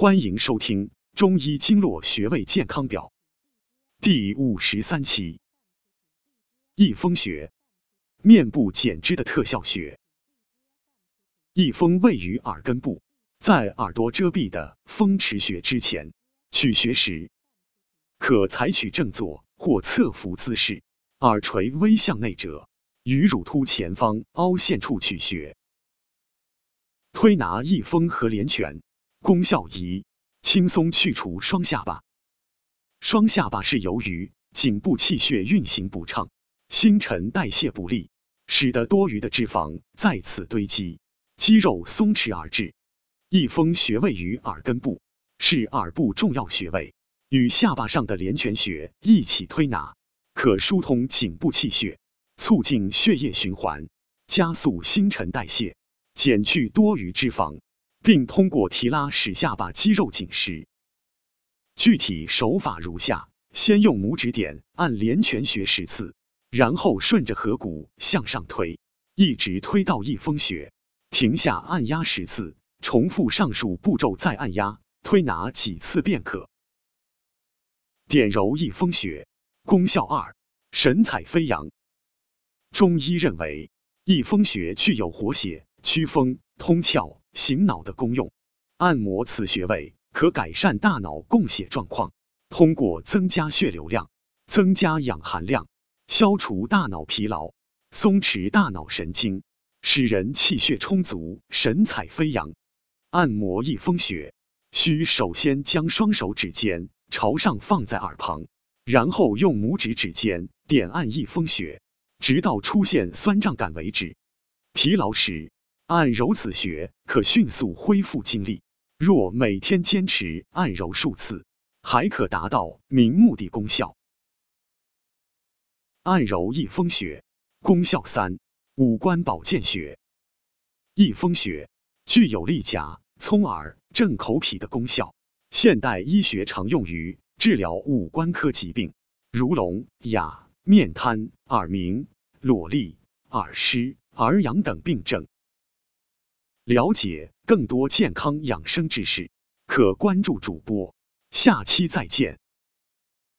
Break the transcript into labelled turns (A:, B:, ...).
A: 欢迎收听《中医经络穴位健康表》第五十三期。翳风穴，面部减脂的特效穴。翳风位于耳根部，在耳朵遮蔽的风池穴之前。取穴时，可采取正坐或侧伏姿势，耳垂微向内折，于乳突前方凹陷处取穴。推拿翳风和连泉。功效一：轻松去除双下巴。双下巴是由于颈部气血运行不畅，新陈代谢不利，使得多余的脂肪在此堆积，肌肉松弛而致。翳风穴位于耳根部，是耳部重要穴位，与下巴上的连泉穴一起推拿，可疏通颈部气血，促进血液循环，加速新陈代谢，减去多余脂肪。并通过提拉使下巴肌肉紧实。具体手法如下：先用拇指点按连泉穴十次，然后顺着合谷向上推，一直推到翳风穴，停下按压十次，重复上述步骤再按压，推拿几次便可。点揉翳风穴，功效二：神采飞扬。中医认为，翳风穴具有活血、祛风、通窍。醒脑的功用，按摩此穴位可改善大脑供血状况，通过增加血流量、增加氧含量，消除大脑疲劳，松弛大脑神经，使人气血充足、神采飞扬。按摩翳风穴，需首先将双手指尖朝上放在耳旁，然后用拇指指尖点按翳风穴，直到出现酸胀感为止。疲劳时。按揉此穴可迅速恢复精力，若每天坚持按揉数次，还可达到明目的功效。按揉翳风穴功效三：五官保健穴。翳风穴具有利甲、聪耳、正口脾的功效，现代医学常用于治疗五官科疾病，如聋哑、面瘫、耳鸣、裸痢、耳湿、耳痒等病症。了解更多健康养生知识，可关注主播。下期再见。